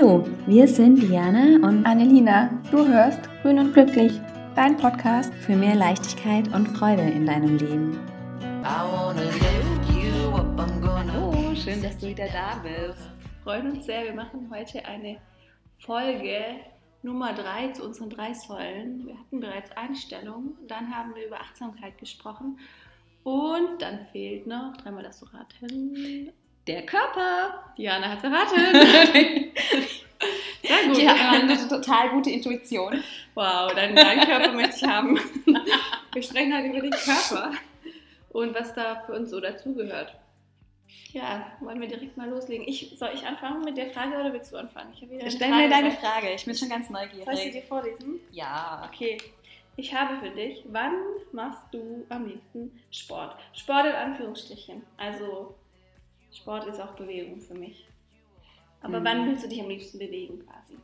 Hallo, wir sind Diana und Annelina. Du hörst Grün und Glücklich, dein Podcast für mehr Leichtigkeit und Freude in deinem Leben. Hallo, schön, dass du wieder da bist. Freuen uns sehr. Wir machen heute eine Folge Nummer drei zu unseren drei Säulen. Wir hatten bereits Einstellung, dann haben wir über Achtsamkeit gesprochen und dann fehlt noch, dreimal das zu raten, der Körper. Diana hat es erratet. Sehr gut. Die hat eine total gute Intuition. Wow, deinen, deinen Körper möchte ich haben. Wir sprechen halt über den Körper und was da für uns so dazugehört. Ja, wollen wir direkt mal loslegen. Ich, soll ich anfangen mit der Frage oder willst du anfangen? Ich Stell mir deine Frage, ich bin schon ganz neugierig. Soll ich sie dir vorlesen? Ja. Okay. Ich habe für dich, wann machst du am liebsten Sport? Sport in Anführungsstrichen. Also Sport ist auch Bewegung für mich. Aber mhm. wann willst du dich am liebsten bewegen quasi?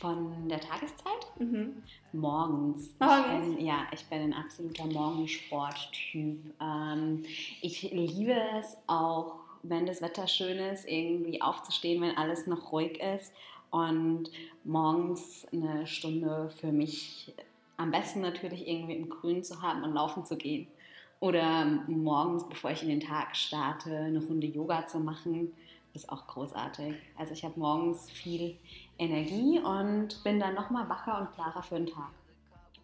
Von der Tageszeit? Mhm. Morgens. Morgens? Ich bin, ja, ich bin ein absoluter Morgensporttyp. Ähm, ich liebe es auch, wenn das Wetter schön ist, irgendwie aufzustehen, wenn alles noch ruhig ist und morgens eine Stunde für mich am besten natürlich irgendwie im Grün zu haben und laufen zu gehen. Oder morgens, bevor ich in den Tag starte, eine Runde Yoga zu machen, ist auch großartig. Also ich habe morgens viel Energie und bin dann nochmal wacher und klarer für den Tag.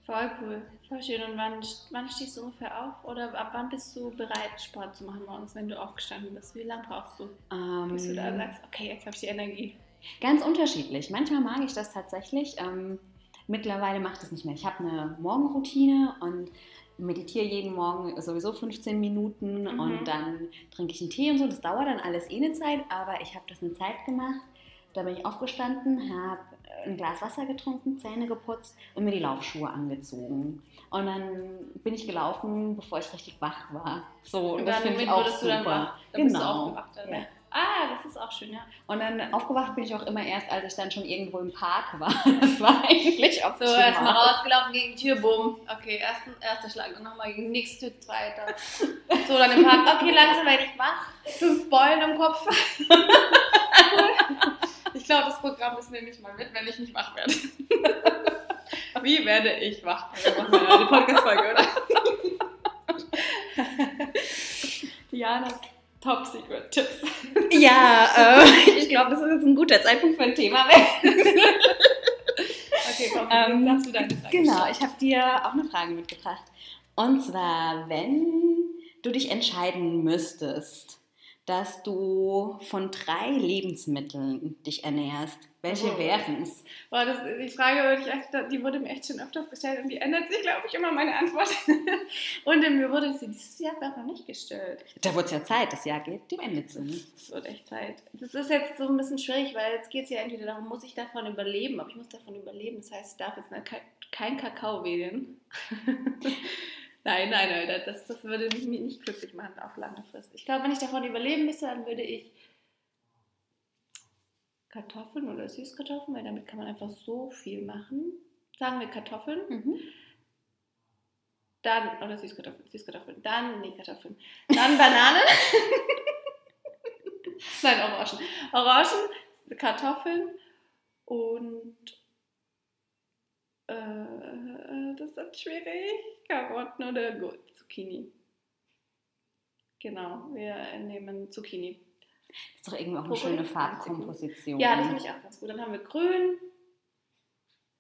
Voll cool, voll schön. Und wann, wann stehst du ungefähr auf? Oder ab wann bist du bereit, Sport zu machen morgens, wenn du aufgestanden bist? Wie lange brauchst du, ähm, bis du da sagst, okay, jetzt habe ich die Energie? Ganz unterschiedlich. Manchmal mag ich das tatsächlich. Ähm, mittlerweile macht es nicht mehr. Ich habe eine Morgenroutine und meditiere jeden Morgen sowieso 15 Minuten mhm. und dann trinke ich einen Tee und so. Das dauert dann alles eh eine Zeit, aber ich habe das eine Zeit gemacht. Da bin ich aufgestanden, habe ein Glas Wasser getrunken, Zähne geputzt und mir die Laufschuhe angezogen. Und dann bin ich gelaufen, bevor ich richtig wach war. So, und, und das finde ich auch super. Dann wach, dann genau. Ja. Ah, das ist auch schön, ja. Und dann aufgewacht bin ich auch immer erst, als ich dann schon irgendwo im Park war. Das war eigentlich auch So, erstmal rausgelaufen gegen die Tür, bumm. Okay, ersten, erster Schlag, dann nochmal gegen nächste Tür, zweiter. So, dann im Park, okay, langsam werde ich wach. Fünf Beulen im Kopf. ich glaube, das Programm ist nehme ich mal mit, wenn ich nicht wach werde. Wie werde ich wach? Wir machen wir eine Podcast-Folge, oder? Diana Top Secret Tipps. Ja, äh, ich glaube, das ist jetzt ein guter Zeitpunkt für ein Thema. okay, komm, ähm, darfst du deine Frage Genau, ich habe dir auch eine Frage mitgebracht. Und zwar, wenn du dich entscheiden müsstest, dass du von drei Lebensmitteln dich ernährst. Welche oh. wären es? Boah, das, die Frage die wurde mir echt schon öfters gestellt und die ändert sich, glaube ich, immer meine Antwort. und mir wurde sie dieses Jahr noch nicht gestellt. Da wurde es ja Zeit, das Jahr geht dem Ende zu. Es wird echt Zeit. Das ist jetzt so ein bisschen schwierig, weil jetzt geht es ja entweder darum, muss ich davon überleben, aber ich muss davon überleben. Das heißt, ich darf jetzt kein Kakao wählen. Nein, nein, nein, das, das würde mich nicht glücklich machen auf lange Frist. Ich glaube, wenn ich davon überleben müsste, dann würde ich Kartoffeln oder Süßkartoffeln, weil damit kann man einfach so viel machen. Sagen wir Kartoffeln. Mhm. Dann, oder Süßkartoffeln, Süßkartoffeln. Dann, nee, Kartoffeln. Dann Bananen. Nein, Orangen. Orangen, Kartoffeln und äh, das ist schwierig. Karotten oder gut, Zucchini. Genau, wir nehmen Zucchini. Das ist doch irgendwie auch eine schöne Farbkomposition. Ja, das finde ich auch ganz gut. Dann haben wir grün,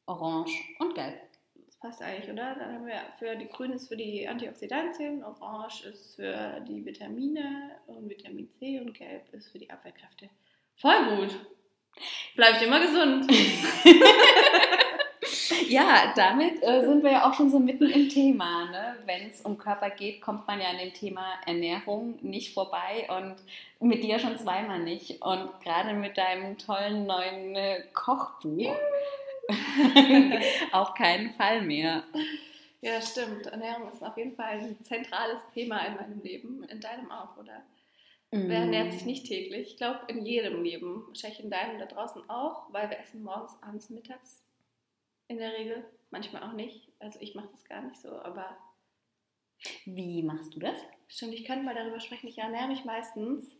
orange und gelb. Das passt eigentlich, oder? Dann haben wir für die grün ist für die Antioxidantien, orange ist für die Vitamine und Vitamin C und gelb ist für die Abwehrkräfte. Voll gut. Bleibe ich immer gesund. Ja, damit äh, sind wir ja auch schon so mitten im Thema. Ne? Wenn es um Körper geht, kommt man ja an dem Thema Ernährung nicht vorbei und mit dir schon zweimal nicht. Und gerade mit deinem tollen neuen äh, Kochbuch auf keinen Fall mehr. Ja, stimmt. Ernährung ist auf jeden Fall ein zentrales Thema in meinem Leben. In deinem auch, oder? Mm. Wer ernährt sich nicht täglich? Ich glaube, in jedem Leben. Wahrscheinlich in deinem da draußen auch, weil wir essen morgens, abends, mittags in der Regel. Manchmal auch nicht. Also ich mache das gar nicht so, aber. Wie machst du das? Stimmt, ich könnte mal darüber sprechen. Ich ernähre mich meistens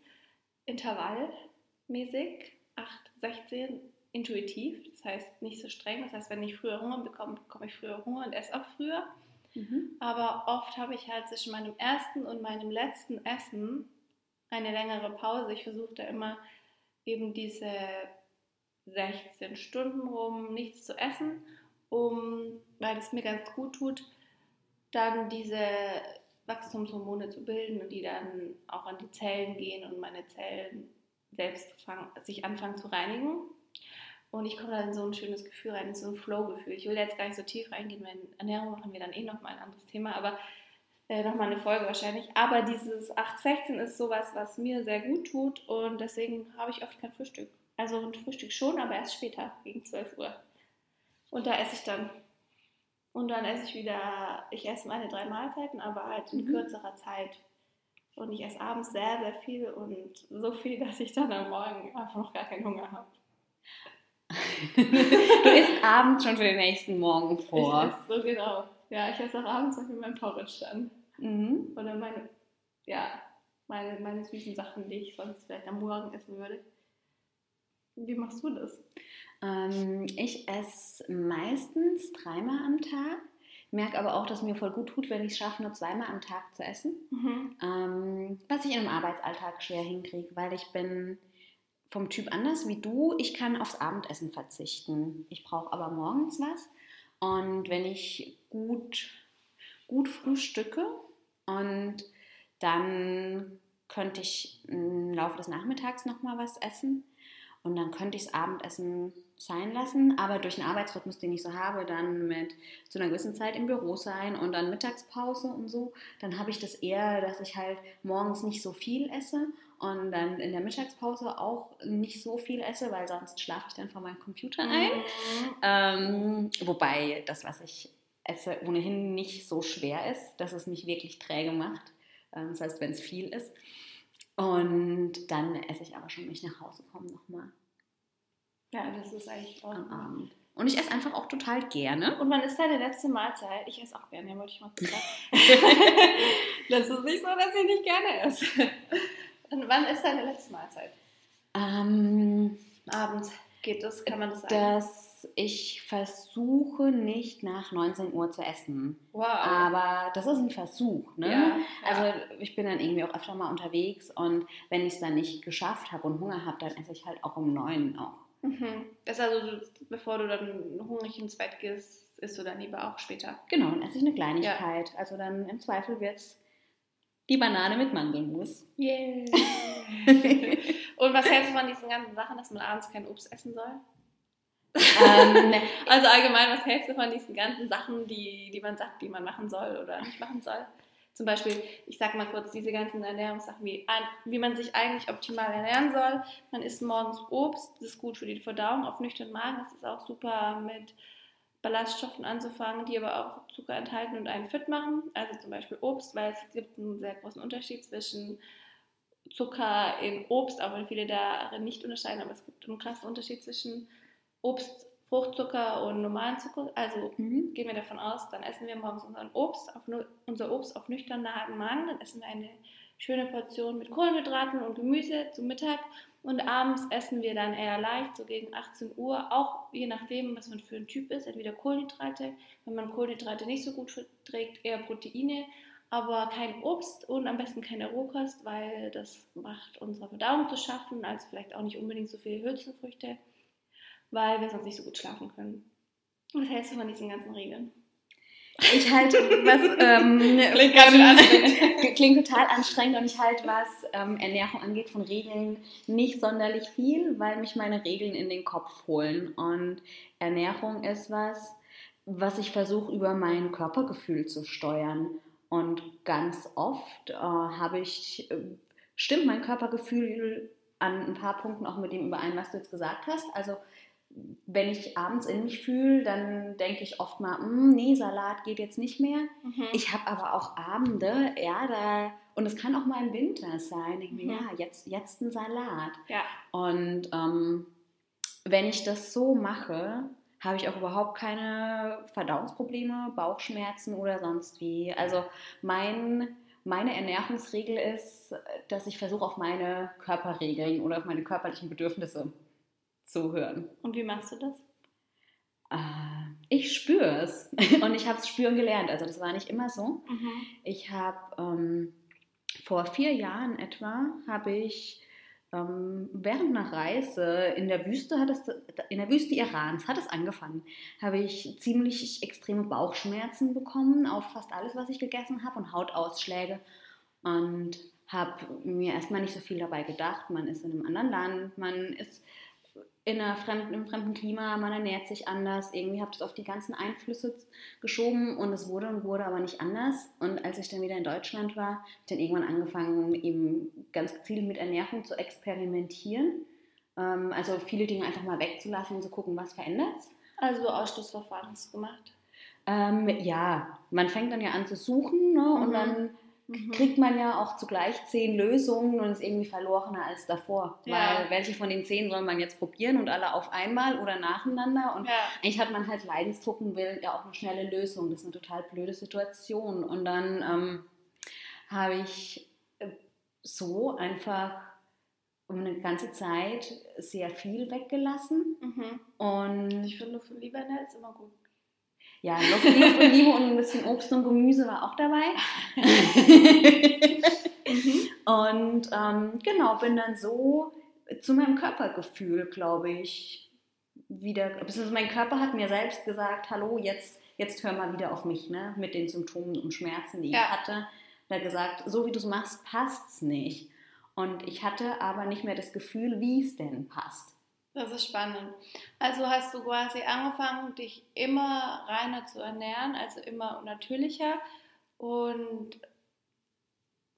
intervallmäßig. Acht, 16 intuitiv, das heißt nicht so streng. Das heißt, wenn ich früher Hunger bekomme, bekomme ich früher Hunger und esse auch früher. Mhm. Aber oft habe ich halt zwischen meinem ersten und meinem letzten Essen eine längere Pause. Ich versuche da immer eben diese 16 Stunden rum nichts zu essen, um, weil es mir ganz gut tut, dann diese Wachstumshormone zu bilden und die dann auch an die Zellen gehen und meine Zellen selbst fangen, sich anfangen zu reinigen. Und ich komme dann in so ein schönes Gefühl rein, in so ein Flow-Gefühl. Ich will jetzt gar nicht so tief reingehen, weil Ernährung machen wir dann eh nochmal ein anderes Thema, aber äh, nochmal eine Folge wahrscheinlich. Aber dieses 8-16 ist sowas, was mir sehr gut tut und deswegen habe ich oft kein Frühstück. Also ein Frühstück schon, aber erst später, gegen 12 Uhr. Und da esse ich dann. Und dann esse ich wieder, ich esse meine drei Mahlzeiten, aber halt in mhm. kürzerer Zeit. Und ich esse abends sehr, sehr viel und so viel, dass ich dann am Morgen einfach noch gar keinen Hunger habe. du isst abends schon für den nächsten Morgen vor. Ich esse so genau. Ja, ich esse auch abends noch mein Porridge dann. Mhm. Oder meine, ja, meine, meine süßen Sachen, die ich sonst vielleicht am Morgen essen würde. Wie machst du das? Ähm, ich esse meistens dreimal am Tag. Merke aber auch, dass mir voll gut tut, wenn ich es schaffe, nur zweimal am Tag zu essen. Mhm. Ähm, was ich in einem Arbeitsalltag schwer hinkriege, weil ich bin vom Typ anders wie du. Ich kann aufs Abendessen verzichten. Ich brauche aber morgens was. Und wenn ich gut, gut frühstücke und dann könnte ich im Laufe des Nachmittags nochmal was essen und dann könnte ich das Abendessen sein lassen, aber durch den Arbeitsrhythmus, den ich so habe, dann mit zu einer gewissen Zeit im Büro sein und dann Mittagspause und so, dann habe ich das eher, dass ich halt morgens nicht so viel esse und dann in der Mittagspause auch nicht so viel esse, weil sonst schlafe ich dann vor meinem Computer ein. Mhm. Ähm, wobei das, was ich esse, ohnehin nicht so schwer ist, dass es mich wirklich träge macht. Ähm, das heißt, wenn es viel ist. Und dann esse ich aber schon, wenn ich nach Hause komme, nochmal. Ja, das ist eigentlich auch am Abend. Und ich esse einfach auch total gerne. Und wann ist deine letzte Mahlzeit? Ich esse auch gerne, ja, wollte ich mal sagen. das ist nicht so, dass ich nicht gerne esse. Und wann ist deine letzte Mahlzeit? Ähm, Abends geht das, kann man das sagen? Dass ich versuche nicht nach 19 Uhr zu essen. Wow. Aber das ist ein Versuch, ne? Ja, also ich bin dann irgendwie auch öfter mal unterwegs und wenn ich es dann nicht geschafft habe und Hunger habe, dann esse ich halt auch um 9 auch. Mhm. Das ist also, bevor du dann hungrig ins Bett gehst, isst du dann lieber auch später. Genau, dann esse ich eine Kleinigkeit. Ja. Also dann im Zweifel wird es die Banane mit Mandelmus. Yeah. Und was hältst du von diesen ganzen Sachen, dass man abends kein Obst essen soll? Ähm, also allgemein, was hältst du von diesen ganzen Sachen, die, die man sagt, die man machen soll oder nicht machen soll? Zum Beispiel, ich sage mal kurz, diese ganzen Ernährungssachen, wie, wie man sich eigentlich optimal ernähren soll. Man isst morgens Obst, das ist gut für die Verdauung auf nüchternen Magen. Das ist auch super mit Ballaststoffen anzufangen, die aber auch Zucker enthalten und einen fit machen. Also zum Beispiel Obst, weil es gibt einen sehr großen Unterschied zwischen Zucker in Obst, auch wenn viele darin nicht unterscheiden, aber es gibt einen krassen Unterschied zwischen Obst, Fruchtzucker und normalen Zucker. Also mhm. gehen wir davon aus, dann essen wir morgens unseren Obst auf, unser Obst auf nüchternen Magen, dann essen wir eine schöne Portion mit Kohlenhydraten und Gemüse zum Mittag und abends essen wir dann eher leicht, so gegen 18 Uhr, auch je nachdem, was man für ein Typ ist. Entweder Kohlenhydrate, wenn man Kohlenhydrate nicht so gut verträgt, eher Proteine, aber kein Obst und am besten keine Rohkost, weil das macht unserer Verdauung zu schaffen, also vielleicht auch nicht unbedingt so viele Hülsenfrüchte, weil wir sonst nicht so gut schlafen können. Was hältst du von diesen ganzen Regeln? Ich halte was ähm, klingt, von, klingt, total anstrengend und ich halte was ähm, Ernährung angeht von Regeln nicht sonderlich viel, weil mich meine Regeln in den Kopf holen und Ernährung ist was, was ich versuche über mein Körpergefühl zu steuern und ganz oft äh, habe ich äh, stimmt mein Körpergefühl an ein paar Punkten auch mit dem überein, was du jetzt gesagt hast. Also wenn ich abends in mich fühle, dann denke ich oft mal, hm, nee, Salat geht jetzt nicht mehr. Mhm. Ich habe aber auch Abende, ja, da, und es kann auch mal im Winter sein. Ich mhm. ja, jetzt, jetzt ein Salat. Ja. Und ähm, wenn ich das so mache, habe ich auch überhaupt keine Verdauungsprobleme, Bauchschmerzen oder sonst wie. Also mein, meine Ernährungsregel ist, dass ich versuche, auf meine Körperregeln oder auf meine körperlichen Bedürfnisse zuhören. Und wie machst du das? Äh, ich spüre es und ich habe es spüren gelernt. Also das war nicht immer so. Mhm. Ich habe ähm, vor vier Jahren etwa, habe ich ähm, während einer Reise in der Wüste hat es, in der Wüste Irans hat es angefangen, habe ich ziemlich extreme Bauchschmerzen bekommen auf fast alles, was ich gegessen habe und Hautausschläge und habe mir erstmal nicht so viel dabei gedacht. Man ist in einem anderen Land, man ist in einer fremden, im fremden Klima, man ernährt sich anders. Irgendwie habe ich das auf die ganzen Einflüsse geschoben und es wurde und wurde aber nicht anders. Und als ich dann wieder in Deutschland war, habe ich dann irgendwann angefangen, eben ganz gezielt mit Ernährung zu experimentieren. Ähm, also viele Dinge einfach mal wegzulassen und zu gucken, was verändert Also Ausschlussverfahren hast du gemacht? Ähm, ja, man fängt dann ja an zu suchen ne? und Mhm. dann Mhm. kriegt man ja auch zugleich zehn Lösungen und ist irgendwie verlorener als davor. Ja. Weil welche von den zehn soll man jetzt probieren und alle auf einmal oder nacheinander? Und Ja. eigentlich hat man halt Leidensdruck und will ja auch eine schnelle Lösung. Das ist eine total blöde Situation. Und dann ähm, habe ich äh, so einfach um eine ganze Zeit sehr viel weggelassen. Mhm. Und Ich finde, für lieber nett ist immer gut. Ja, Luft, Luft und Liebe und ein bisschen Obst und Gemüse war auch dabei. und ähm, genau, bin dann so zu meinem Körpergefühl, glaube ich, wieder. beziehungsweise Mein Körper hat mir selbst gesagt: Hallo, jetzt, jetzt hör mal wieder auf mich, ne? Mit den Symptomen und Schmerzen, die Ja. ich hatte. Hat gesagt: So wie du es machst, passt's nicht. Und ich hatte aber nicht mehr das Gefühl, wie es denn passt. Das ist spannend. Also hast du quasi angefangen, dich immer reiner zu ernähren, also immer natürlicher. Und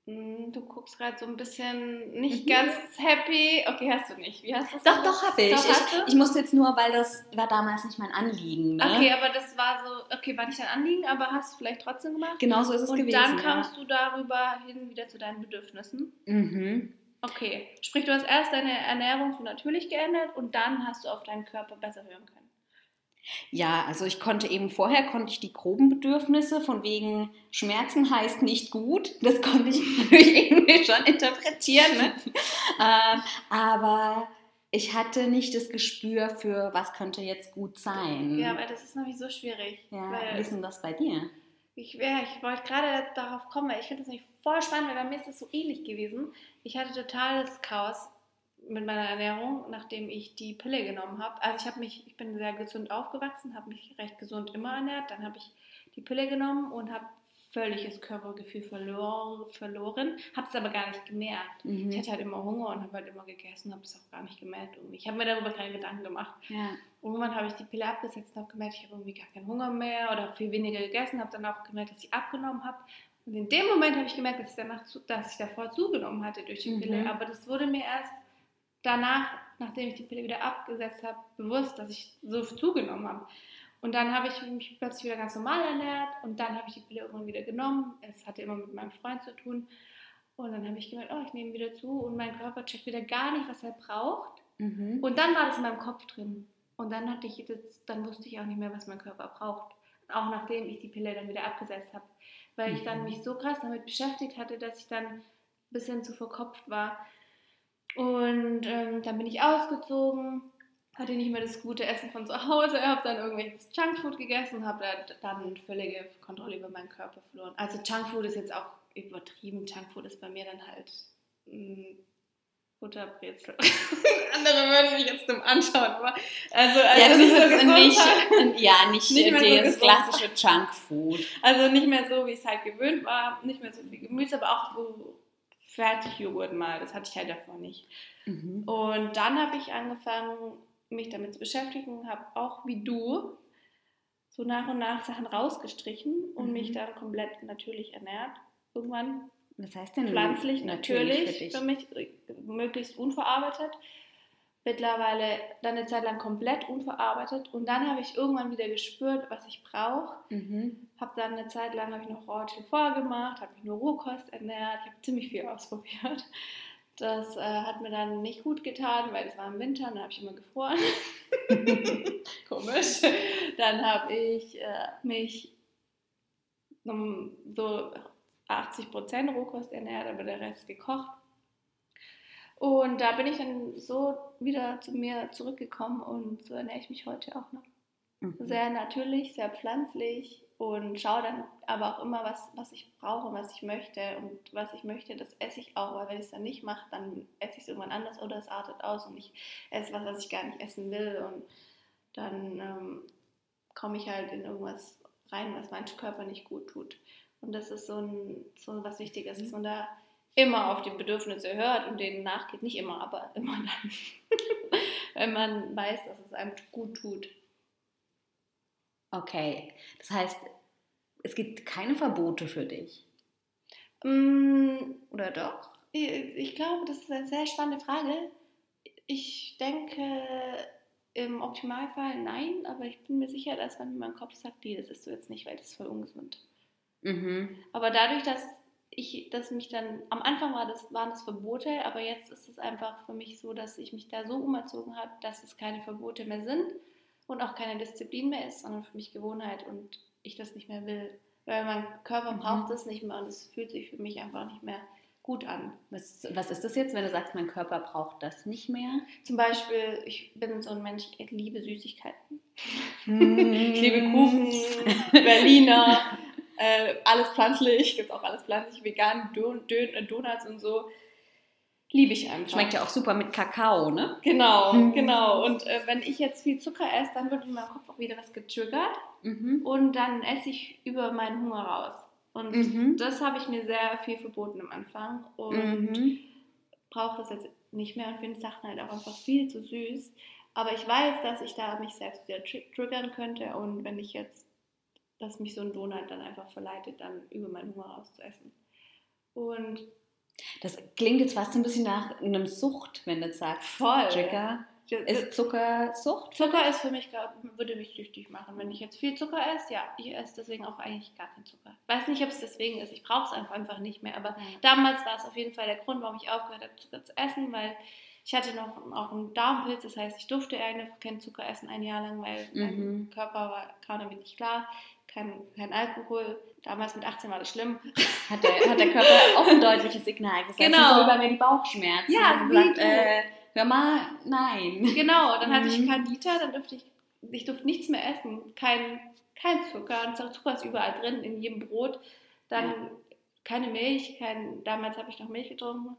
mh, du guckst gerade so ein bisschen nicht Mhm. ganz happy. Okay, hast du nicht. Wie hast du Doch, doch, habe ich. Doch, ich. Ich musste jetzt nur, weil das war damals nicht mein Anliegen. Ne? Okay, aber das war so, okay, war nicht dein Anliegen, aber hast du vielleicht trotzdem gemacht. Genau so ist es Und gewesen. dann ja. kamst du darüber hin wieder zu deinen Bedürfnissen. Mhm. Okay, sprich, du hast erst deine Ernährung so natürlich geändert und dann hast du auf deinen Körper besser hören können. Ja, also ich konnte eben vorher konnte ich die groben Bedürfnisse von wegen Schmerzen heißt nicht gut, das konnte ich natürlich irgendwie schon interpretieren, ne? ähm, aber ich hatte nicht das Gespür für was könnte jetzt gut sein. Ja, weil das ist nämlich so schwierig. ja wie ist denn das bei dir? Ich, ich wollte gerade darauf kommen, weil ich finde das nämlich voll spannend, weil bei mir ist das so ähnlich gewesen. Ich hatte totales Chaos mit meiner Ernährung, nachdem ich die Pille genommen habe. Also ich habe mich, ich bin sehr gesund aufgewachsen, habe mich recht gesund immer ernährt. Dann habe ich die Pille genommen und habe völliges Körpergefühl verlor, verloren, habe es aber gar nicht gemerkt. Mhm. Ich hatte halt immer Hunger und habe halt immer gegessen, habe es auch gar nicht gemerkt irgendwie. Ich habe mir darüber keine Gedanken gemacht. Ja. Irgendwann habe ich die Pille abgesetzt und habe gemerkt, ich habe irgendwie gar keinen Hunger mehr oder habe viel weniger gegessen, habe dann auch gemerkt, dass ich abgenommen habe. Und in dem Moment habe ich gemerkt, dass ich, danach zu, dass ich davor zugenommen hatte durch die Mhm. Pille. Aber das wurde mir erst danach, nachdem ich die Pille wieder abgesetzt habe, bewusst, dass ich so zugenommen habe. Und dann habe ich mich plötzlich wieder ganz normal ernährt und dann habe ich die Pille irgendwann wieder genommen. Es hatte immer mit meinem Freund zu tun. Und dann habe ich gemerkt, oh, ich nehme wieder zu und mein Körper checkt wieder gar nicht, was er braucht. Mhm. Und dann war das in meinem Kopf drin. Und dann hatte ich das, dann wusste ich auch nicht mehr, was mein Körper braucht. Auch nachdem ich die Pille dann wieder abgesetzt habe. Weil ich dann Mhm. mich so krass damit beschäftigt hatte, dass ich dann ein bisschen zu verkopft war. Und ähm, dann bin ich ausgezogen, hatte nicht mehr das gute Essen von zu Hause, habe dann irgendwelches Junkfood gegessen, habe da- dann völlige Kontrolle über meinen Körper verloren. Also Junkfood ist jetzt auch übertrieben. Junkfood ist bei mir dann halt mh, Butterbrezel. Andere würden mich jetzt dumm anschauen, aber also, also ja, nicht so nicht, ja, nicht, Nicht mehr so das gesund. klassische Junkfood. Also nicht mehr so, wie ich es halt gewöhnt war, nicht mehr so viel Gemüse, aber auch so Fertigjoghurt mal, das hatte ich halt davor nicht. Mhm. Und dann habe ich angefangen, mich damit zu beschäftigen, habe auch wie du so nach und nach Sachen rausgestrichen und Mhm. mich dann komplett natürlich ernährt. Irgendwann Was heißt denn pflanzlich, natürlich, für dich? für mich äh, möglichst unverarbeitet. Mittlerweile dann eine Zeit lang komplett unverarbeitet und dann habe ich irgendwann wieder gespürt, was ich brauche. Mhm. Habe dann eine Zeit lang habe ich noch Rohtil vorgemacht, habe mich nur Rohkost ernährt, ich habe ziemlich viel ausprobiert. Das äh, hat mir dann nicht gut getan, weil es war im Winter, dann habe ich immer gefroren. Komisch. Dann habe ich äh, mich um so 80% Rohkost ernährt, aber der Rest gekocht. Und da bin ich dann so wieder zu mir zurückgekommen und so ernähre ich mich heute auch noch. Mhm. Sehr natürlich, sehr pflanzlich und schaue dann aber auch immer, was, was ich brauche, was ich möchte. Und was ich möchte, das esse ich auch, weil wenn ich es dann nicht mache, dann esse ich es irgendwann anders oder es artet aus und ich esse was, was ich gar nicht essen will. Und dann ähm, komme ich halt in irgendwas rein, was meinem Körper nicht gut tut. Und das ist so, ein, so was Wichtiges, dass man da immer auf die Bedürfnisse hört und denen nachgeht. Nicht immer, aber immer dann. wenn man weiß, dass es einem gut tut. Okay, das heißt, es gibt keine Verbote für dich. Mm, oder doch? Ich, glaube, das ist eine sehr spannende Frage. Ich denke, im Optimalfall nein, aber ich bin mir sicher, dass man in meinem Kopf sagt, nee, das ist du jetzt nicht, weil das ist voll ungesund. Mhm. Aber dadurch, dass ich, dass mich dann, am Anfang war das, waren das Verbote, aber jetzt ist es einfach für mich so, dass ich mich da so umerzogen habe, dass es keine Verbote mehr sind und auch keine Disziplin mehr ist, sondern für mich Gewohnheit und ich das nicht mehr will. Weil mein Körper mhm. braucht das nicht mehr und es fühlt sich für mich einfach nicht mehr gut an. Was, was ist das jetzt, wenn du sagst, mein Körper braucht das nicht mehr? Zum Beispiel, ich bin so ein Mensch, ich liebe Süßigkeiten. Mm. ich liebe Kuchen, Berliner, äh, alles pflanzlich, gibt es auch alles pflanzlich, vegan, Don, Don, äh, Donuts und so. Liebe ich einfach. Schmeckt ja auch super mit Kakao, ne? Genau, mhm. genau. Und äh, wenn ich jetzt viel Zucker esse, dann wird in meinem Kopf auch wieder was getriggert. Mhm. Und dann esse ich über meinen Hunger raus. Und mhm. das habe ich mir sehr viel verboten am Anfang. Und mhm. brauche das jetzt nicht mehr und finde Sachen halt auch einfach viel zu süß. Aber ich weiß, dass ich da mich selbst wieder triggern könnte. Und wenn ich jetzt, dass mich so ein Donut dann einfach verleitet, dann über meinen Hunger raus zu essen. Und das klingt jetzt fast ein bisschen nach einem Sucht, wenn du sagst. Voll. Trigger. Ist Zucker Sucht? Zucker ist für mich, glaub, würde mich süchtig machen. Wenn ich jetzt viel Zucker esse, ja, ich esse deswegen auch eigentlich gar keinen Zucker. Weiß nicht, ob es deswegen ist, ich brauche es einfach, einfach nicht mehr. Aber mhm. damals war es auf jeden Fall der Grund, warum ich aufgehört habe, Zucker zu essen, weil ich hatte noch auch einen Darmpilz, das heißt, ich durfte eigentlich keinen Zucker essen ein Jahr lang, weil mhm. mein Körper war, kam damit nicht klar. Kein, kein Alkohol, Damals mit 18 war das schlimm. Hat der, hat der Körper auch ein deutliches Signal gesetzt. Genau. So bei mir die Bauchschmerzen. Ja, wie gesagt, äh, hör mal, nein. Genau, dann hatte ich mhm. Liter, dann durfte ich, ich durfte nichts mehr essen. Kein, kein Zucker. Und Zucker ist überall drin, in jedem Brot. Dann ja. keine Milch, kein, damals habe ich noch Milch getrunken.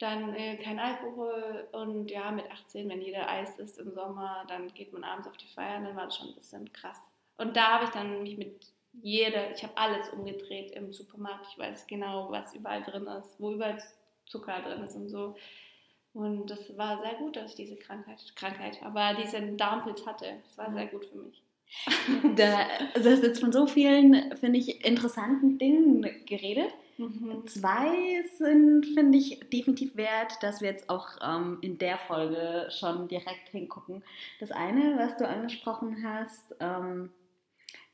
Dann äh, kein Alkohol und ja, mit 18, wenn jeder Eis isst im Sommer, dann geht man abends auf die Feier, dann war das schon ein bisschen krass. Und da habe ich dann mich mit jede, ich habe alles umgedreht im Supermarkt. Ich weiß genau, was überall drin ist, wo überall Zucker drin ist und so. Und das war sehr gut, dass ich diese Krankheit, Krankheit, aber diesen Darmpilz hatte. Das war sehr gut für mich. Da, also hast jetzt von so vielen, finde ich, interessanten Dingen geredet. Mhm. Zwei sind, finde ich, definitiv wert, dass wir jetzt auch ähm, in der Folge schon direkt hingucken. Das eine, was du angesprochen hast, ähm,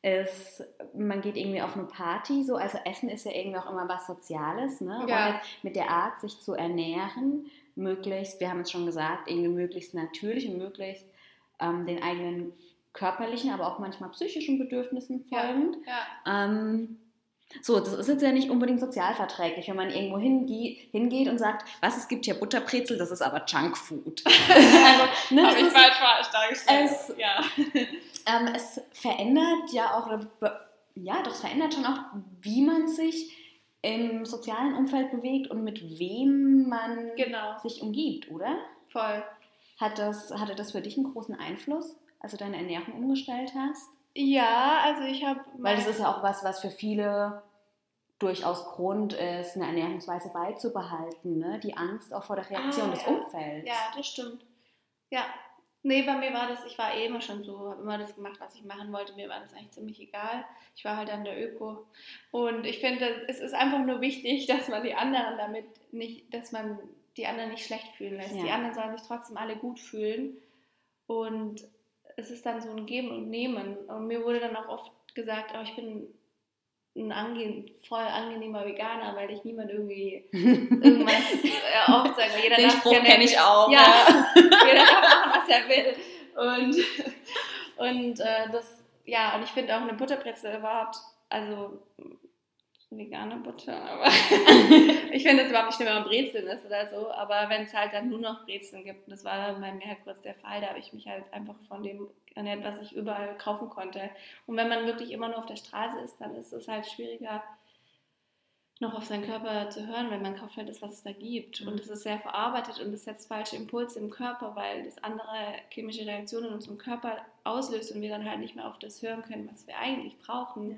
ist, man geht irgendwie auf eine Party, so, also Essen ist ja irgendwie auch immer was Soziales, ne? Ja. Und mit der Art, sich zu ernähren, möglichst, wir haben es schon gesagt, irgendwie möglichst natürlich und möglichst ähm, den eigenen körperlichen, aber auch manchmal psychischen Bedürfnissen folgend. Ja. Ja. Ähm, so, das ist jetzt ja nicht unbedingt sozialverträglich, wenn man irgendwo hinge hingeht und sagt, was, es gibt hier Butterbrezel, das ist aber Junkfood. also, ne, Habe ich falsch, dargestellt. Es, ja. ähm, es verändert ja auch, ja, doch, es verändert schon auch, wie man sich im sozialen Umfeld bewegt und mit wem man genau. sich umgibt, oder? Voll. Hat das, hatte das für dich einen großen Einfluss, als du deine Ernährung umgestellt hast? Ja, also ich habe. Weil das ist ja auch was, was für viele durchaus Grund ist, eine Ernährungsweise beizubehalten. Ne? Die Angst auch vor der Reaktion ah, des ja. Umfelds. Ja, das stimmt. Ja. Nee, bei mir war das, ich war eh immer schon so, habe immer das gemacht, was ich machen wollte. Mir war das eigentlich ziemlich egal. Ich war halt an der Öko. Und ich finde, es ist einfach nur wichtig, dass man die anderen damit nicht, dass man die anderen nicht schlecht fühlen lässt. Ja. Die anderen sollen sich trotzdem alle gut fühlen. Und es ist dann so ein Geben und Nehmen. Und mir wurde dann auch oft gesagt, oh, ich bin ein ange voll angenehmer Veganer, weil ich niemand irgendwie irgendwas äh, aufzeige. Jeder Den Spruch ja kenne ich auch. Ja, jeder darf machen, er will. Und, und äh, das, ja, und ich finde auch eine Butterbrezel überhaupt, also vegane Butter, aber ich finde es überhaupt nicht schlimm, wenn man Brezeln ist oder so, aber wenn es halt dann nur noch Brezeln gibt, das war dann bei mir halt kurz der Fall, da habe ich mich halt einfach von dem ernährt, was ich überall kaufen konnte. Und wenn man wirklich immer nur auf der Straße ist, dann ist es halt schwieriger, noch auf seinen Körper zu hören, weil man kauft halt das, was es da gibt. Mhm. Und es ist sehr verarbeitet und es setzt falsche Impulse im Körper, weil das andere chemische Reaktionen in unserem Körper auslöst und wir dann halt nicht mehr auf das hören können, was wir eigentlich brauchen. Ja.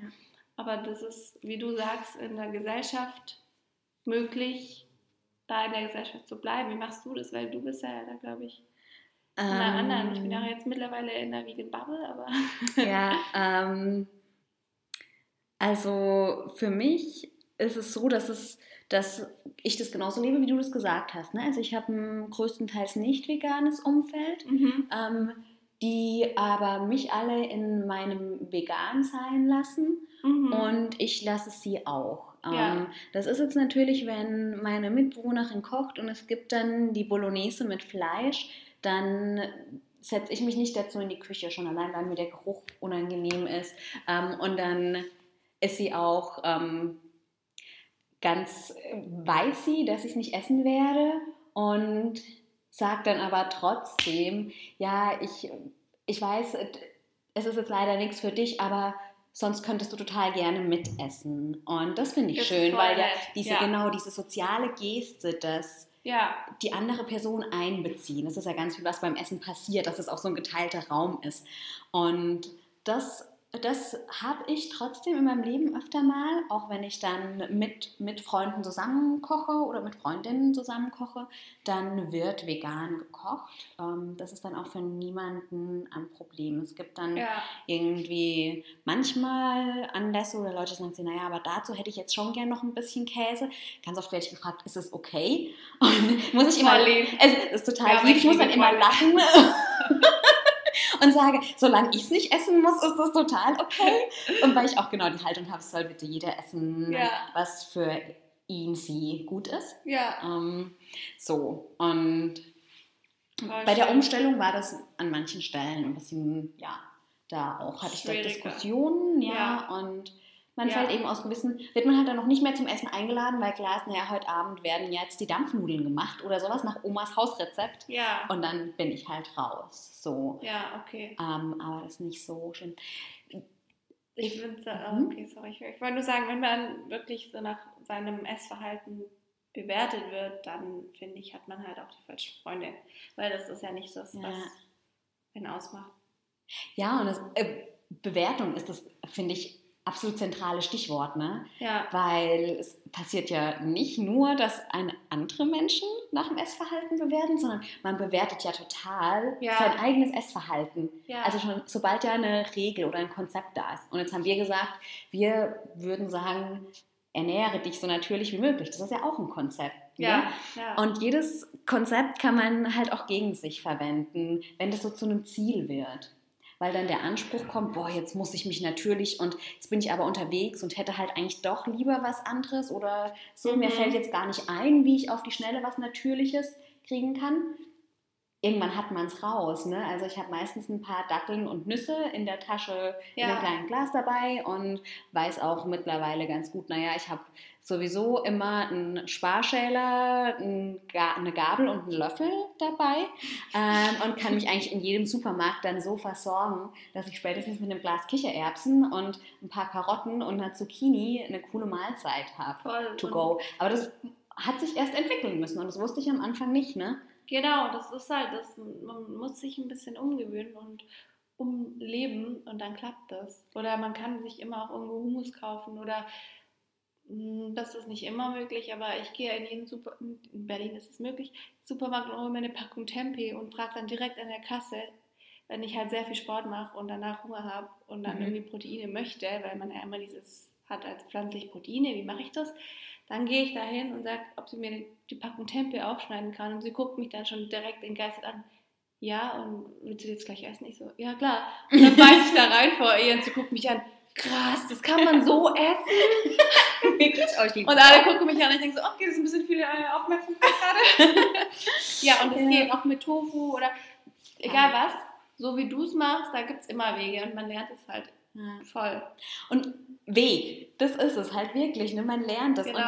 Aber das ist, wie du sagst, in der Gesellschaft möglich, da in der Gesellschaft zu bleiben. Wie machst du das? Weil du bist ja da, glaube ich, in einer ähm, anderen. Ich bin ja jetzt mittlerweile in der Vegan Bubble, aber. ja, ähm, also für mich ist es so, dass, es, dass ich das genauso lebe, wie du das gesagt hast. Ne? Also ich habe ein größtenteils nicht veganes Umfeld, mhm. ähm, die aber mich alle in meinem Vegan sein lassen mhm. und ich lasse sie auch. Ja. Ähm, das ist jetzt natürlich, wenn meine Mitbewohnerin kocht und es gibt dann die Bolognese mit Fleisch, dann setze ich mich nicht dazu in die Küche, schon allein, weil mir der Geruch unangenehm ist. Ähm, und dann ist sie auch ähm, ganz, weiß sie, dass ich es nicht essen werde und sagt dann aber trotzdem, ja, ich, ich weiß, es ist jetzt leider nichts für dich, aber sonst könntest du total gerne mitessen. Und das finde ich das schön, weil ja diese, ja. genau diese soziale Geste, dass ja. die andere Person einbeziehen, das ist ja ganz viel, was beim Essen passiert, dass es auch so ein geteilter Raum ist. Und das das habe ich trotzdem in meinem Leben öfter mal, auch wenn ich dann mit, mit Freunden zusammen koche oder mit Freundinnen zusammen koche, dann wird vegan gekocht. Ähm, das ist dann auch für niemanden ein Problem. Es gibt dann ja. irgendwie manchmal Anlässe oder Leute sagen sie, naja, aber dazu hätte ich jetzt schon gern noch ein bisschen Käse. Ganz oft werde ich gefragt, ist es okay? Und muss ich immer, es ist total ja, lieb, ich muss dann immer lachen. und sage, solange ich es nicht essen muss, ist das total okay. Und weil ich auch genau die Haltung habe, soll bitte jeder essen, ja. was für ihn, sie gut ist. Ja. Ähm, so, und War bei der Umstellung war das an manchen Stellen ein bisschen, ja, da auch hatte ich da Diskussionen, ja, ja. und man ja. fällt eben aus gewissen, wird man halt dann noch nicht mehr zum Essen eingeladen, weil klar ist, naja, heute Abend werden jetzt die Dampfnudeln gemacht oder sowas nach Omas Hausrezept. Ja. Und dann bin ich halt raus. So. Ja, okay. Ähm, aber das ist nicht so schön. Ich finde, mhm. okay, sorry, ich, ich wollte nur sagen, wenn man wirklich so nach seinem Essverhalten bewertet wird, dann finde ich, hat man halt auch die falschen Freunde. Weil das ist ja nicht das, was einen ausmacht. Ja, und das, äh, Bewertung ist das, finde ich, absolut zentrale Stichwort, ne? Ja. Weil es passiert ja nicht nur, dass eine andere Menschen nach dem Essverhalten bewerten, sondern man bewertet ja total ja. sein eigenes Essverhalten. Ja. Also schon sobald ja eine Regel oder ein Konzept da ist. Und jetzt haben wir gesagt, wir würden sagen, ernähre dich so natürlich wie möglich. Das ist ja auch ein Konzept. Ja, ne? ja. Und jedes Konzept kann man halt auch gegen sich verwenden, wenn das so zu einem Ziel wird weil dann der Anspruch kommt, boah, jetzt muss ich mich natürlich und jetzt bin ich aber unterwegs und hätte halt eigentlich doch lieber was anderes oder so, mhm. mir fällt jetzt gar nicht ein, wie ich auf die Schnelle was Natürliches kriegen kann. Irgendwann hat man es raus. Ne? Also ich habe meistens ein paar Datteln und Nüsse in der Tasche ja. in einem kleinen Glas dabei und weiß auch mittlerweile ganz gut, naja, ich habe sowieso immer einen Sparschäler, eine Gabel und einen Löffel dabei ähm, und kann mich eigentlich in jedem Supermarkt dann so versorgen, dass ich spätestens mit einem Glas Kichererbsen und ein paar Karotten und einer Zucchini eine coole Mahlzeit habe to go. Aber das hat sich erst entwickeln müssen und das wusste ich am Anfang nicht, ne? Genau, das ist halt, das, man muss sich ein bisschen umgewöhnen und umleben und dann klappt das. Oder man kann sich immer auch irgendwo Hummus kaufen oder hm, das ist nicht immer möglich, aber ich gehe in jeden Super in Berlin ist es möglich, Supermarkt und hole mir eine Packung Tempeh und frage dann direkt an der Kasse, wenn ich halt sehr viel Sport mache und danach Hunger habe und dann mhm. irgendwie Proteine möchte, weil man ja immer dieses hat als pflanzlich Proteine, wie mache ich das? Dann gehe ich dahin und sage, ob sie mir die Packung Tempeh aufschneiden kann und sie guckt mich dann schon direkt entgeistert an. Ja, und willst du jetzt gleich essen? Ich so, ja klar. Und dann beiß ich da rein vor ihr und sie guckt mich an krass, das kann man so essen. Wirklich? Oh, und alle gucken mich an und ich denke so, okay, das ist ein bisschen viel äh, Aufmerksamkeit gerade. ja, und das geht auch mit Tofu oder egal was, so wie du es machst, da gibt es immer Wege und man lernt es halt Ja. Voll. Und Weg, das ist es halt wirklich. Ne? Man lernt das. Genau.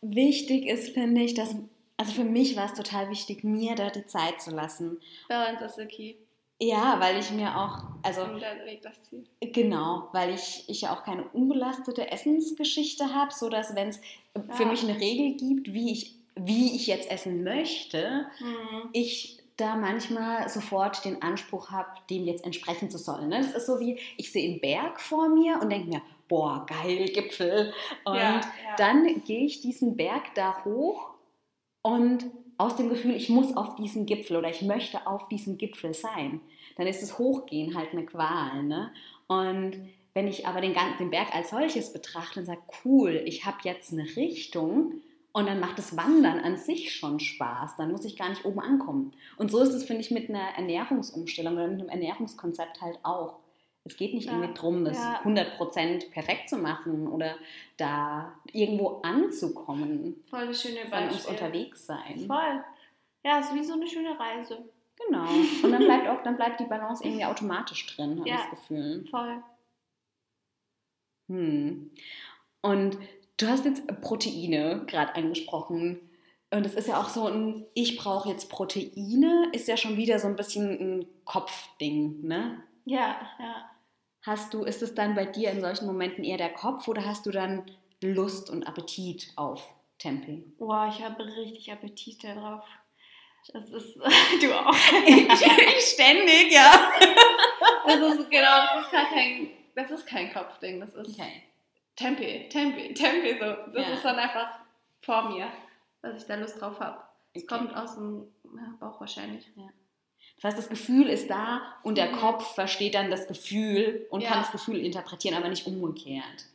Und wichtig ist, finde ich, dass, also für mich war es total wichtig, mir da die Zeit zu lassen. Balance is the key. Ja, weil ich mir auch, also Und der Weg das Ziel. genau, weil ich, ich ja auch keine unbelastete Essensgeschichte habe, so dass wenn es für Ja. mich eine Regel gibt, wie ich, wie ich jetzt essen möchte, Mhm. ich da manchmal sofort den Anspruch habe, dem jetzt entsprechen zu sollen. Ne? Das ist so wie, ich sehe einen Berg vor mir und denke mir, boah, geil, Gipfel. Und Ja, ja. dann gehe ich diesen Berg da hoch und aus dem Gefühl, ich muss auf diesen Gipfel oder ich möchte auf diesem Gipfel sein, dann ist das Hochgehen halt eine Qual. Ne? Und wenn ich aber den, den Berg als solches betrachte und sage, cool, ich habe jetzt eine Richtung und dann macht das Wandern an sich schon Spaß, dann muss ich gar nicht oben ankommen. Und so ist es, finde ich, mit einer Ernährungsumstellung oder mit einem Ernährungskonzept halt auch. Es geht nicht Ja, irgendwie darum, das ja. 100% perfekt zu machen oder da irgendwo anzukommen Voll das schöne von uns Beispiel. unterwegs sein. Voll. Ja, ist wie so eine schöne Reise. Genau. Und dann bleibt auch, dann bleibt die Balance irgendwie automatisch drin, habe Ja. ich das Gefühl. Voll. Hm. Und du hast jetzt Proteine gerade angesprochen. Und es ist ja auch so ein, ich brauche jetzt Proteine, ist ja schon wieder so ein bisschen ein Kopfding, ne? Ja, ja. Hast du, ist es dann bei dir in solchen Momenten eher der Kopf oder hast du dann Lust und Appetit auf Tempeh? Boah, ich habe richtig Appetit darauf. Das ist, du auch. ich ständig, ja. Das ist, genau, das ist gar kein, das ist kein Kopfding. Das ist Okay. Tempeh, Tempeh, Tempeh, so. Das Ja. ist dann einfach vor mir, dass ich da Lust drauf habe. Es Okay. kommt aus dem ja, Bauch wahrscheinlich. Das heißt, das Gefühl ist da und der Mhm. Kopf versteht dann das Gefühl und Ja. kann das Gefühl interpretieren, aber nicht umgekehrt.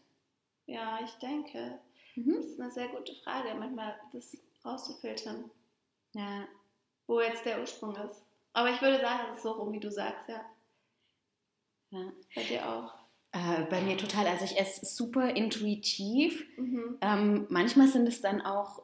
Ja, ich denke. Mhm. Das ist eine sehr gute Frage, manchmal das rauszufiltern, Ja. wo jetzt der Ursprung ist. Aber ich würde sagen, es ist so rum, wie du sagst, ja. ja. Bei dir auch. Äh, bei mir total. Also ich esse super intuitiv. Mhm. Ähm, manchmal sind es dann auch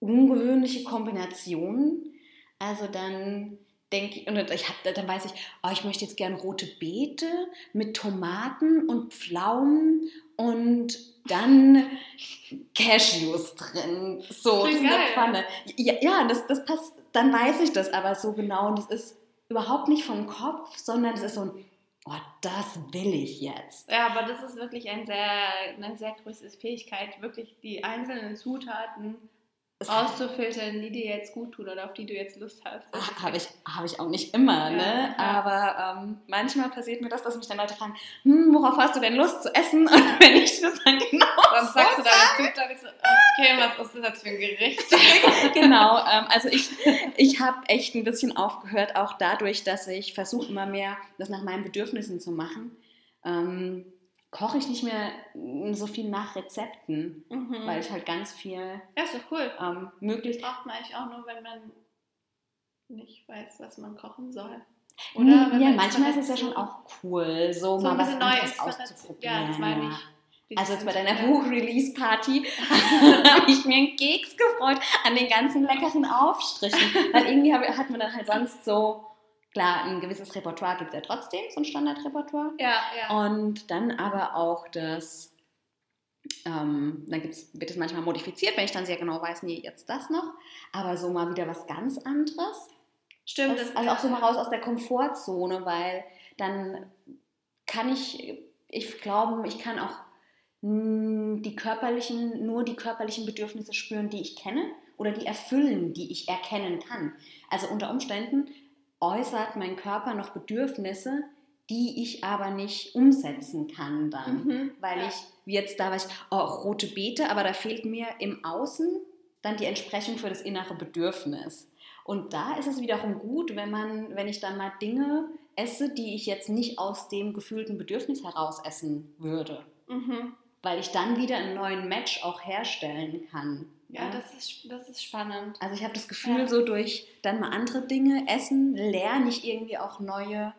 ungewöhnliche Kombinationen. Also dann denke ich, und ich hab, dann weiß ich, oh, ich möchte jetzt gerne rote Beete mit Tomaten und Pflaumen und dann Cashews drin. So, das in der. Pfanne. Ja, ja das, das passt, dann weiß ich das aber so genau. Und das ist überhaupt nicht vom Kopf, sondern es ist so ein, oh, das will ich jetzt. Ja, aber das ist wirklich ein sehr, eine sehr große Fähigkeit, wirklich die einzelnen Zutaten Es rauszufiltern, die dir jetzt gut tun oder auf die du jetzt Lust hast. Ist Habe ich, hab ich auch nicht immer, Ja, ne? ja. Aber ähm, manchmal passiert mir das, dass mich dann Leute fragen, hm, worauf hast du denn Lust zu essen? Und wenn ich das dann genau Dann so sagst du sage, deine Zutaten so, okay, was ist das jetzt für ein Gericht? genau, ähm, also ich, ich habe echt ein bisschen aufgehört, auch dadurch, dass ich versuche immer mehr, das nach meinen Bedürfnissen zu machen. Ähm, koche ich nicht mehr mm, so viel nach Rezepten, Mhm. weil ich halt ganz viel Ja, ist doch cool. ähm, möglichst Braucht man eigentlich auch nur, wenn man nicht weiß, was man kochen soll. Oder wenn ja, man manchmal ist es ja schon auch cool, so, so mal ein was bisschen neue anderes Inspiration. auszuprobieren. Ja, das meine ich. Also jetzt bei deiner. Buch-Release-Party habe ich mir einen Keks gefreut an den ganzen leckeren Aufstrichen. Weil irgendwie hab, hat man dann halt sonst so, klar, ein gewisses Repertoire gibt es ja trotzdem, so ein Standardrepertoire. Ja, ja. Und dann aber auch das, ähm, dann gibt's, wird es manchmal modifiziert, wenn ich dann sehr genau weiß, nee, jetzt das noch. Aber so mal wieder was ganz anderes. Stimmt. Das, also auch so mal raus aus der Komfortzone, weil dann kann ich, ich glaube, ich kann auch die körperlichen, nur die körperlichen Bedürfnisse spüren, die ich kenne oder die erfüllen, die ich erkennen kann. Also unter Umständen äußert mein Körper noch Bedürfnisse, die ich aber nicht umsetzen kann dann. Mhm, Weil ja. ich, wie jetzt da ich, oh, rote Beete, aber da fehlt mir im Außen dann die Entsprechung für das innere Bedürfnis. Und da ist es wiederum gut, wenn man, wenn ich dann mal Dinge esse, die ich jetzt nicht aus dem gefühlten Bedürfnis heraus essen würde. Mhm. Weil ich dann wieder einen neuen Match auch herstellen kann. Ja, das ist, das ist spannend. Also ich habe das Gefühl, Ja. so durch dann mal andere Dinge essen, lerne ich irgendwie auch neue,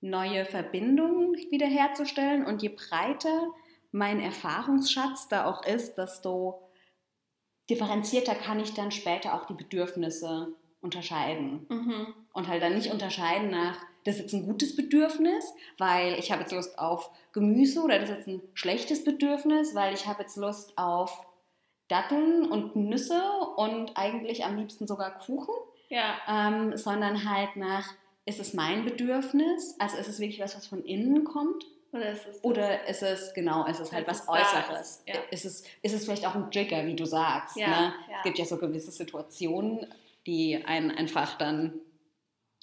neue Verbindungen wiederherzustellen. Und je breiter mein Erfahrungsschatz da auch ist, desto differenzierter kann ich dann später auch die Bedürfnisse unterscheiden. Mhm. Und halt dann nicht unterscheiden nach, das ist jetzt ein gutes Bedürfnis, weil ich habe jetzt Lust auf Gemüse oder das ist jetzt ein schlechtes Bedürfnis, weil ich habe jetzt Lust auf Datteln und Nüsse und eigentlich am liebsten sogar Kuchen, Ja. ähm, sondern halt nach, ist es mein Bedürfnis, also ist es wirklich was, was von innen kommt Oder ist es oder ist es, genau, ist es halt was Äußeres? ist, ja. Ist, es, ist es vielleicht auch ein Trigger, wie du sagst? Ja, ne? Es gibt ja so gewisse Situationen, die einen einfach dann,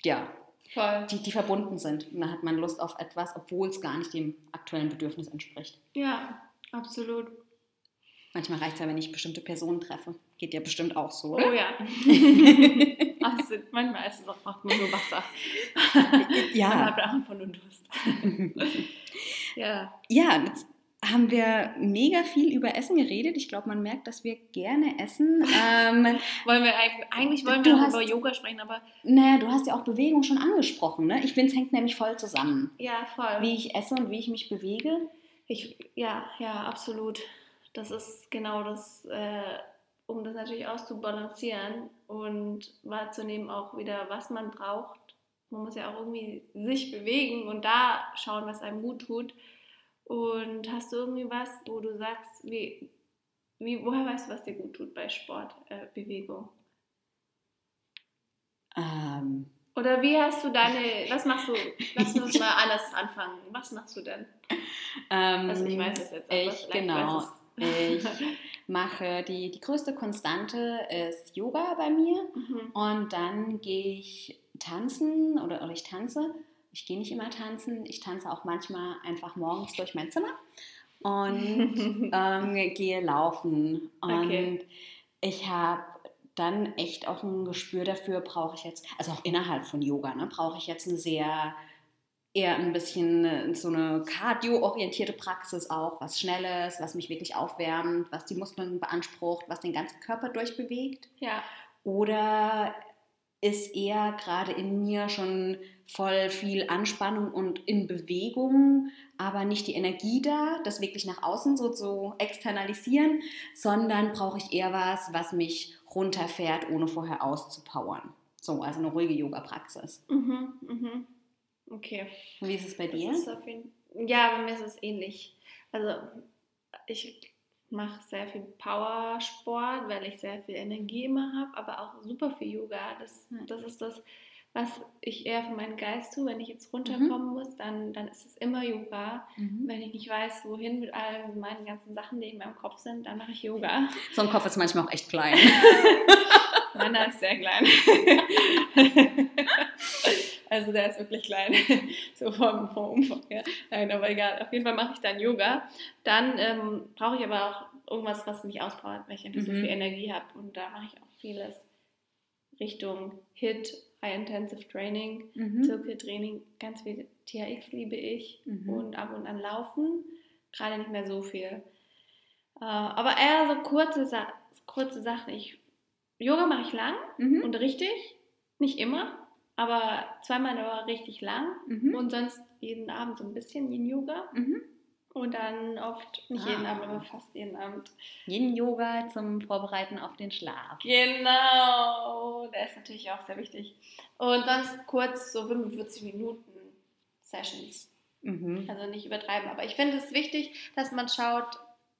ja, voll? die, die verbunden sind. Und dann hat man Lust auf etwas, obwohl es gar nicht dem aktuellen Bedürfnis entspricht. Ja, absolut. Manchmal reicht es ja, wenn ich bestimmte Personen treffe. Geht ja bestimmt auch so, Oh oder? ja. also, manchmal ist es auch braucht man nur Wasser. Ja. Man hat auch von Durst. ja. Ja, jetzt haben wir mega viel über Essen geredet. Ich glaube, man merkt, dass wir gerne essen. Ähm, Wollen wir eigentlich, eigentlich wollen wir hast- über Yoga sprechen, aber naja, du hast ja auch Bewegung schon angesprochen. Ne? Ich finde, es hängt nämlich voll zusammen. ja, voll. Wie ich esse und wie ich mich bewege. Ich, ja, ja, absolut. Das ist genau das, äh, um das natürlich auszubalancieren und wahrzunehmen auch wieder, was man braucht. Man muss ja auch irgendwie sich bewegen und da schauen, was einem gut tut. Und hast du irgendwie was, wo du sagst, wie, wie, woher weißt du, was dir gut tut bei Sport, äh, Bewegung? Ähm, Oder wie hast du deine, was machst du, lass uns mal anders anfangen. Was machst du denn? ähm, Also ich weiß es jetzt, aber Ich, genau. Ich mache die, die größte Konstante ist Yoga bei mir. Mhm. Und dann gehe ich tanzen oder, oder ich tanze. Ich gehe nicht immer tanzen. Ich tanze auch manchmal einfach morgens durch mein Zimmer und ähm, gehe laufen. Und Okay. ich habe dann echt auch ein Gespür dafür, brauche ich jetzt, also auch innerhalb von Yoga, ne, brauche ich jetzt eine sehr, eher ein bisschen äh, so eine cardio-orientierte Praxis auch, was Schnelles, was mich wirklich aufwärmt, was die Muskeln beansprucht, was den ganzen Körper durchbewegt. Ja, Oder ist eher gerade in mir schon voll viel Anspannung und in Bewegung, aber nicht die Energie da, das wirklich nach außen so zu externalisieren, sondern brauche ich eher was, was mich runterfährt, ohne vorher auszupowern. So, also eine ruhige Yoga-Praxis. Mhm, mhm. Okay. Wie ist es bei dir? jeden ja, bei mir ist es ähnlich. Also ich mache sehr viel Powersport, weil ich sehr viel Energie immer habe, aber auch super viel Yoga. Das, das ist das, was ich eher für meinen Geist tue. Wenn ich jetzt runterkommen muss, dann, dann ist es immer Yoga. Mhm. Wenn ich nicht weiß, wohin mit all meinen ganzen Sachen, die in meinem Kopf sind, dann mache ich Yoga. So ein Kopf ist manchmal auch echt klein. Meiner ist sehr klein. also der ist wirklich klein. so vom, vom Umfang her. Nein, aber egal. Auf jeden Fall mache ich dann Yoga. Dann ähm, brauche ich aber auch irgendwas, was mich auspowert, weil ich einfach so Mhm. viel Energie habe. Und da mache ich auch vieles Richtung HIT, High Intensive Training, Mhm. Zirkeltraining. Ganz viel THX liebe ich. Mhm. Und ab und an Laufen. Gerade nicht mehr so viel. Äh, aber eher so kurze, Sa kurze Sachen. Ich, Yoga mache ich lang Mhm. und richtig, nicht immer, aber zweimal in der Woche richtig lang Mhm. und sonst jeden Abend so ein bisschen Yin Yoga Mhm. und dann oft, nicht Ah. jeden Abend, aber fast jeden Abend. Yin Yoga zum Vorbereiten auf den Schlaf. Genau, der ist natürlich auch sehr wichtig. Und sonst kurz so 45 Minuten Sessions. Mhm. Also nicht übertreiben, aber ich finde es wichtig, dass man schaut,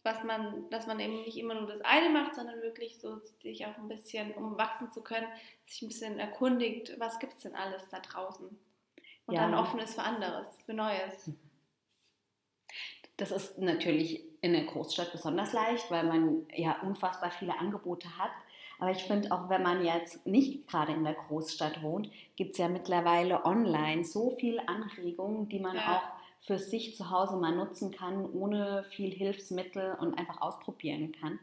was man, dass man eben nicht immer nur das eine macht, sondern wirklich so sich auch ein bisschen, um wachsen zu können, sich ein bisschen erkundigt, was gibt es denn alles da draußen? Und Ja. dann offen ist für anderes, für Neues. Das ist natürlich in der Großstadt besonders leicht, weil man ja unfassbar viele Angebote hat. Aber ich finde, auch wenn man jetzt nicht gerade in der Großstadt wohnt, gibt es ja mittlerweile online so viele Anregungen, die man Ja. auch für sich zu Hause mal nutzen kann, ohne viel Hilfsmittel und einfach ausprobieren kann,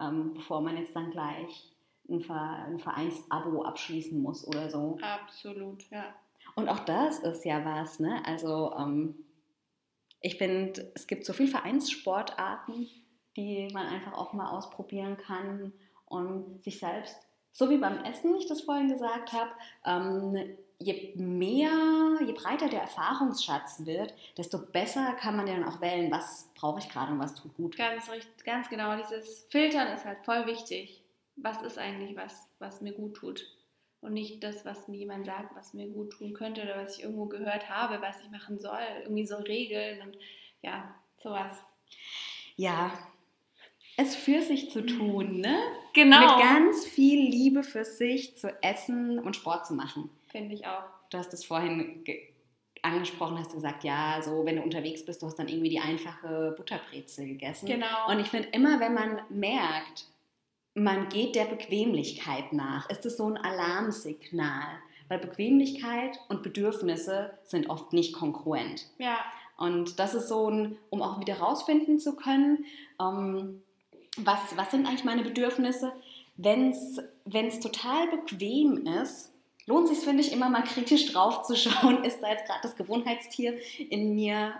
ähm, bevor man jetzt dann gleich ein, Ver ein Vereinsabo abschließen muss oder so. Absolut, ja. Und auch das ist ja was, ne? Also ähm, ich finde, es gibt so viele Vereinssportarten, die man einfach auch mal ausprobieren kann und sich selbst, so wie beim Essen, wie ich das vorhin gesagt habe, ähm, je mehr, breiter der Erfahrungsschatz wird, desto besser kann man ja dann auch wählen, was brauche ich gerade und was tut gut. Ganz, richtig, ganz genau. Dieses Filtern ist halt voll wichtig. Was ist eigentlich was, was mir gut tut? und nicht das, was mir jemand sagt, was mir gut tun könnte oder was ich irgendwo gehört habe, was ich machen soll. Irgendwie so Regeln und ja, sowas. Ja, es für sich zu tun, ne? Genau. Mit ganz viel Liebe für sich zu essen und Sport zu machen. Finde ich auch. Du hast es vorhin angesprochen, hast du gesagt, ja, so wenn du unterwegs bist, du hast dann irgendwie die einfache Butterbrezel gegessen. Genau. Und ich finde immer, wenn man merkt, man geht der Bequemlichkeit nach. Ist es so ein Alarmsignal? Weil Bequemlichkeit und Bedürfnisse sind oft nicht konkurrent. Ja. Und das ist so ein, um auch wieder rausfinden zu können, ähm, was, was sind eigentlich meine Bedürfnisse? Wenn es total bequem ist, lohnt sich, finde ich, immer mal kritisch drauf zu schauen, ist da jetzt gerade das Gewohnheitstier in mir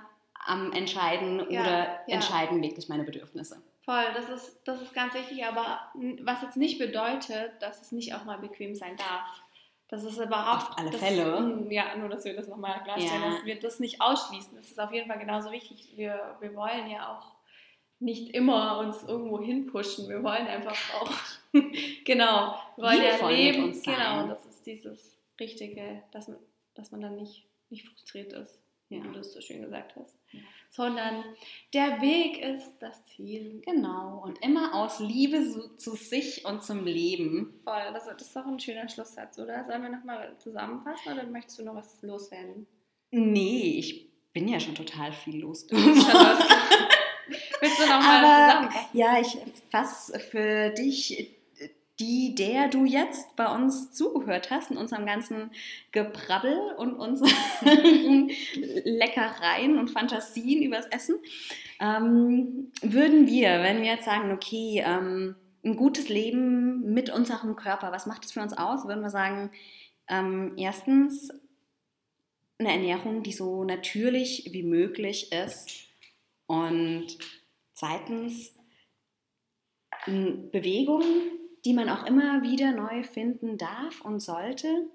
am Entscheiden ja, oder ja. entscheiden wirklich meine Bedürfnisse? Voll, das ist, das ist ganz wichtig, aber was jetzt nicht bedeutet, dass es nicht auch mal bequem sein darf. Das ist überhaupt. Auf alle Fälle. Ja, nur, dass wir das nochmal klarstellen, ja. dass wir das nicht ausschließen. Das ist auf jeden Fall genauso wichtig. Wir, wir wollen ja auch nicht immer uns irgendwo hinpushen. Wir wollen einfach auch, genau, wir wollen ja leben. Uns sein. Genau, das ist dieses Richtige, dass, dass man dann nicht, nicht frustriert ist, wie ja. du das so schön gesagt hast sondern der Weg ist das Ziel. Genau, und immer aus Liebe zu, zu sich und zum Leben. Voll, das, das, ist doch ein schöner Schlusssatz, oder? Sollen wir nochmal zusammenfassen oder möchtest du noch was loswerden? Nee, ich bin ja schon total viel los. Willst du nochmal zusammenfassen? Ja, ich fasse für dich die, der du jetzt bei uns zugehört hast, in unserem ganzen Gebrabbel und unseren Leckereien und Fantasien übers Essen, ähm, würden wir, wenn wir jetzt sagen, okay, ähm, ein gutes Leben mit unserem Körper, was macht es für uns aus? Würden wir sagen, ähm, erstens eine Ernährung, die so natürlich wie möglich ist und zweitens Bewegung, die man auch immer wieder neu finden darf und sollte.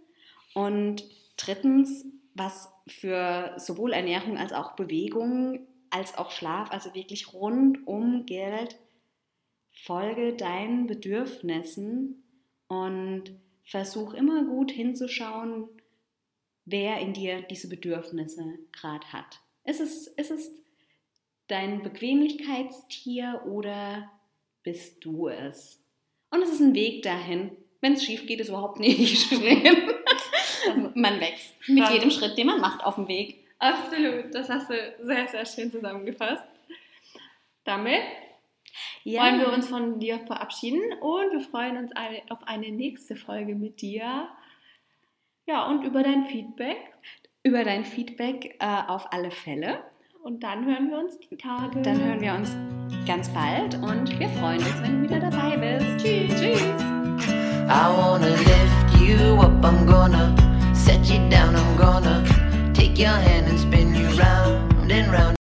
Und drittens, was für sowohl Ernährung als auch Bewegung als auch Schlaf, also wirklich rundum gilt, folge deinen Bedürfnissen und versuch immer gut hinzuschauen, wer in dir diese Bedürfnisse gerade hat. Ist es, ist es dein Bequemlichkeitstier oder bist du es? Und es ist ein Weg dahin. Wenn es schief geht, ist überhaupt nicht schlimm. man wächst mit jedem Schritt, den man macht auf dem Weg. Absolut, das hast du sehr, sehr schön zusammengefasst. Damit ja. wollen wir uns von dir verabschieden und wir freuen uns auf eine nächste Folge mit dir. Ja, und über dein Feedback. Über dein Feedback äh, auf alle Fälle. Und dann hören wir uns die Tage. Dann hören wir uns ganz bald und wir freuen uns, wenn du wieder dabei bist. Tschüss, tschüss. I wanna lift you up, I'm gonna set you down, I'm gonna take your hand and spin you round and round.